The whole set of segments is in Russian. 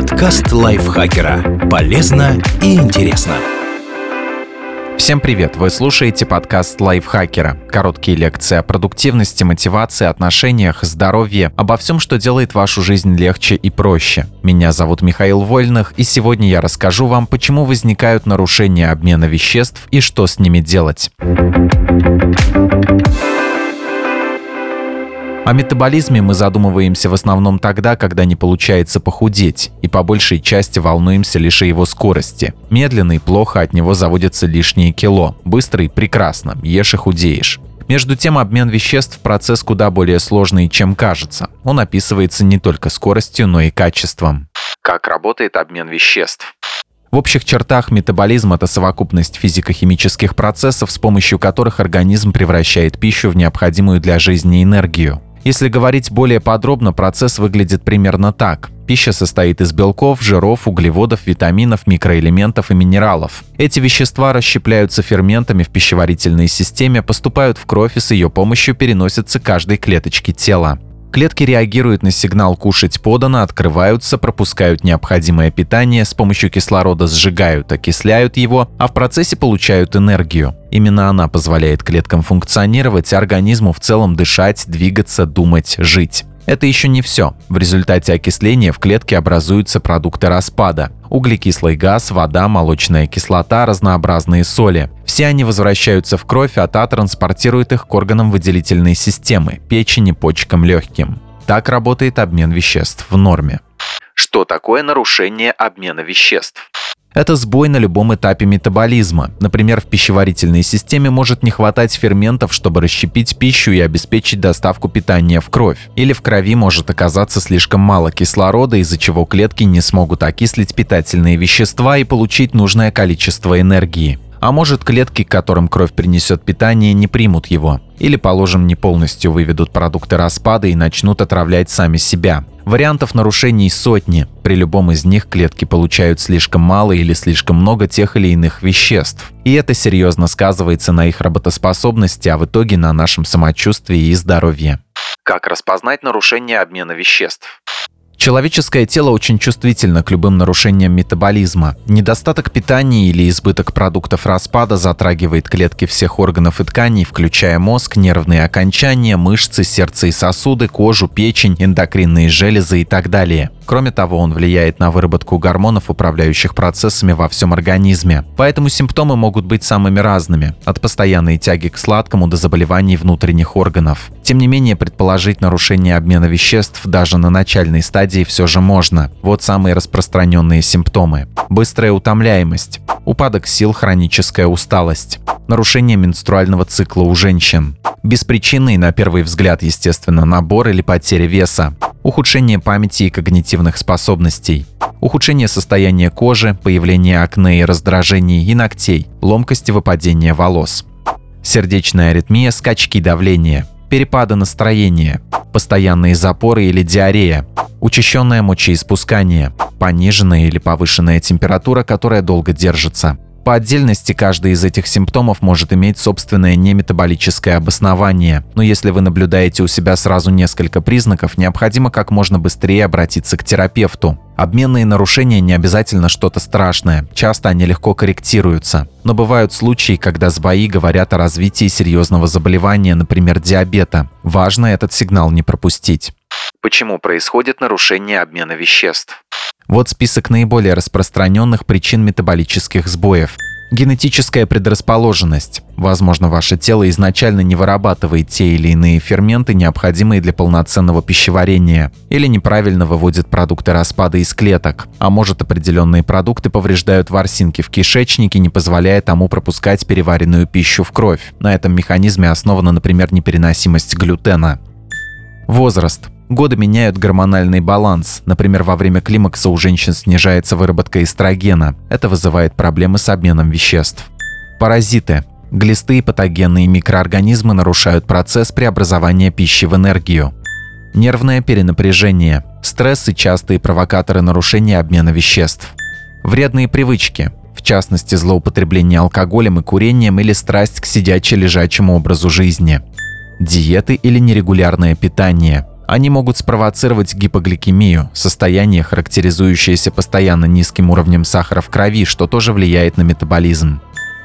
Подкаст лайфхакера. Полезно и интересно. Всем привет! Вы слушаете подкаст лайфхакера. Короткие лекции о продуктивности, мотивации, отношениях, здоровье, обо всем, что делает вашу жизнь легче и проще. Меня зовут Михаил Вольных, и сегодня я расскажу вам, почему возникают нарушения обмена веществ и что с ними делать. О метаболизме мы задумываемся в основном тогда, когда не получается похудеть, и по большей части волнуемся лишь о его скорости. Медленный – плохо, от него заводятся лишние кило. Быстрый – прекрасно, ешь и худеешь. Между тем, обмен веществ – процесс куда более сложный, чем кажется. Он описывается не только скоростью, но и качеством. Как работает обмен веществ? В общих чертах метаболизм – это совокупность физико-химических процессов, с помощью которых организм превращает пищу в необходимую для жизни энергию. Если говорить более подробно, процесс выглядит примерно так. Пища состоит из белков, жиров, углеводов, витаминов, микроэлементов и минералов. Эти вещества расщепляются ферментами в пищеварительной системе, поступают в кровь и с ее помощью переносятся к каждой клеточке тела. Клетки реагируют на сигнал «кушать подано», открываются, пропускают необходимое питание, с помощью кислорода сжигают, окисляют его, а в процессе получают энергию. Именно она позволяет клеткам функционировать, организму в целом дышать, двигаться, думать, жить. Это еще не все. В результате окисления в клетке образуются продукты распада. Углекислый газ, вода, молочная кислота, разнообразные соли. Все они возвращаются в кровь, а та транспортирует их к органам выделительной системы – печени, почкам, легким. Так работает обмен веществ в норме. Что такое нарушение обмена веществ? Это сбой на любом этапе метаболизма. Например, в пищеварительной системе может не хватать ферментов, чтобы расщепить пищу и обеспечить доставку питания в кровь. Или в крови может оказаться слишком мало кислорода, из-за чего клетки не смогут окислить питательные вещества и получить нужное количество энергии. А может, клетки, которым кровь принесет питание, не примут его. Или, положим, не полностью выведут продукты распада и начнут отравлять сами себя. Вариантов нарушений сотни. При любом из них клетки получают слишком мало или слишком много тех или иных веществ. И это серьезно сказывается на их работоспособности, а в итоге на нашем самочувствии и здоровье. Как распознать нарушение обмена веществ? Человеческое тело очень чувствительно к любым нарушениям метаболизма. Недостаток питания или избыток продуктов распада затрагивает клетки всех органов и тканей, включая мозг, нервные окончания, мышцы, сердце и сосуды, кожу, печень, эндокринные железы и так далее. Кроме того, он влияет на выработку гормонов, управляющих процессами во всем организме. Поэтому симптомы могут быть самыми разными, от постоянной тяги к сладкому до заболеваний внутренних органов. Тем не менее, предположить нарушение обмена веществ даже на начальной стадии все же можно. Вот самые распространенные симптомы. Быстрая утомляемость, упадок сил, хроническая усталость, нарушение менструального цикла у женщин, беспричинный, на первый взгляд, естественно, набор или потеря веса, ухудшение памяти и когнитивных способностей, ухудшение состояния кожи, появление акне и раздражений и ногтей, ломкость и выпадение волос, сердечная аритмия, скачки давления, перепады настроения, постоянные запоры или диарея, учащенное мочеиспускание, пониженная или повышенная температура, которая долго держится – по отдельности каждый из этих симптомов может иметь собственное неметаболическое обоснование, но если вы наблюдаете у себя сразу несколько признаков, необходимо как можно быстрее обратиться к терапевту. Обменные нарушения не обязательно что-то страшное, часто они легко корректируются. Но бывают случаи, когда сбои говорят о развитии серьезного заболевания, например, диабета. Важно этот сигнал не пропустить. Почему происходит нарушение обмена веществ? Вот список наиболее распространенных причин метаболических сбоев. Генетическая предрасположенность. Возможно, ваше тело изначально не вырабатывает те или иные ферменты, необходимые для полноценного пищеварения, или неправильно выводит продукты распада из клеток. А может, определенные продукты повреждают ворсинки в кишечнике, не позволяя тому пропускать переваренную пищу в кровь. На этом механизме основана, например, непереносимость глютена. Возраст. Годы меняют гормональный баланс. Например, во время климакса у женщин снижается выработка эстрогена. Это вызывает проблемы с обменом веществ. Паразиты. Глисты и патогенные микроорганизмы нарушают процесс преобразования пищи в энергию. Нервное перенапряжение. Стресс и частые провокаторы нарушения обмена веществ. Вредные привычки. В частности, злоупотребление алкоголем и курением или страсть к сидяче-лежачему образу жизни. Диеты или нерегулярное питание – Они могут спровоцировать гипогликемию, состояние, характеризующееся постоянно низким уровнем сахара в крови, что тоже влияет на метаболизм.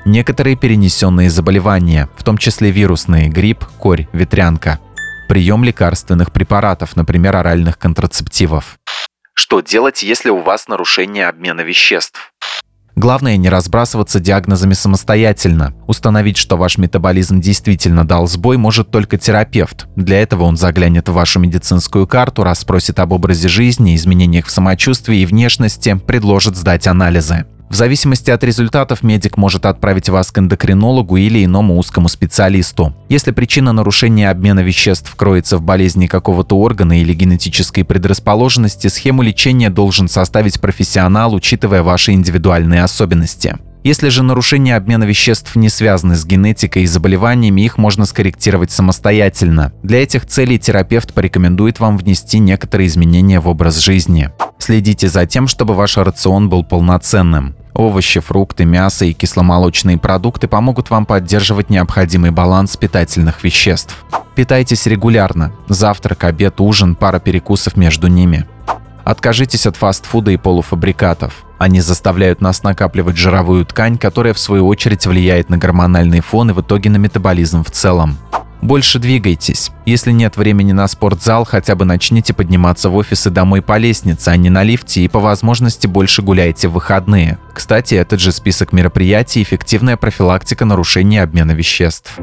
Некоторые перенесенные заболевания, в том числе вирусные, грипп, корь, ветрянка. Прием лекарственных препаратов, например, оральных контрацептивов. Что делать, если у вас нарушение обмена веществ? Главное не разбрасываться диагнозами самостоятельно. Установить, что ваш метаболизм действительно дал сбой, может только терапевт. Для этого он заглянет в вашу медицинскую карту, расспросит об образе жизни, изменениях в самочувствии и внешности, предложит сдать анализы. В зависимости от результатов медик может отправить вас к эндокринологу или иному узкому специалисту. Если причина нарушения обмена веществ кроется в болезни какого-то органа или генетической предрасположенности, схему лечения должен составить профессионал, учитывая ваши индивидуальные особенности. Если же нарушения обмена веществ не связаны с генетикой и заболеваниями, их можно скорректировать самостоятельно. Для этих целей терапевт порекомендует вам внести некоторые изменения в образ жизни. Следите за тем, чтобы ваш рацион был полноценным. Овощи, фрукты, мясо и кисломолочные продукты помогут вам поддерживать необходимый баланс питательных веществ. Питайтесь регулярно. Завтрак, обед, ужин, пара перекусов между ними. Откажитесь от фастфуда и полуфабрикатов. Они заставляют нас накапливать жировую ткань, которая в свою очередь влияет на гормональный фон и в итоге на метаболизм в целом. Больше двигайтесь. Если нет времени на спортзал, хотя бы начните подниматься в офис и домой по лестнице, а не на лифте, и по возможности больше гуляйте в выходные. Кстати, этот же список мероприятий – эффективная профилактика нарушения обмена веществ.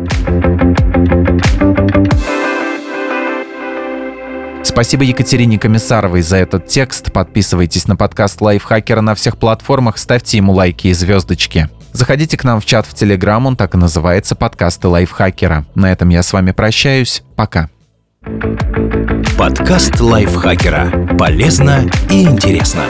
Спасибо Екатерине Комиссаровой за этот текст. Подписывайтесь на подкаст Лайфхакера на всех платформах, ставьте ему лайки и звездочки. Заходите к нам в чат в Телеграм, он так и называется «Подкасты Лайфхакера». На этом я с вами прощаюсь. Пока. Подкаст Лайфхакера. Полезно и интересно.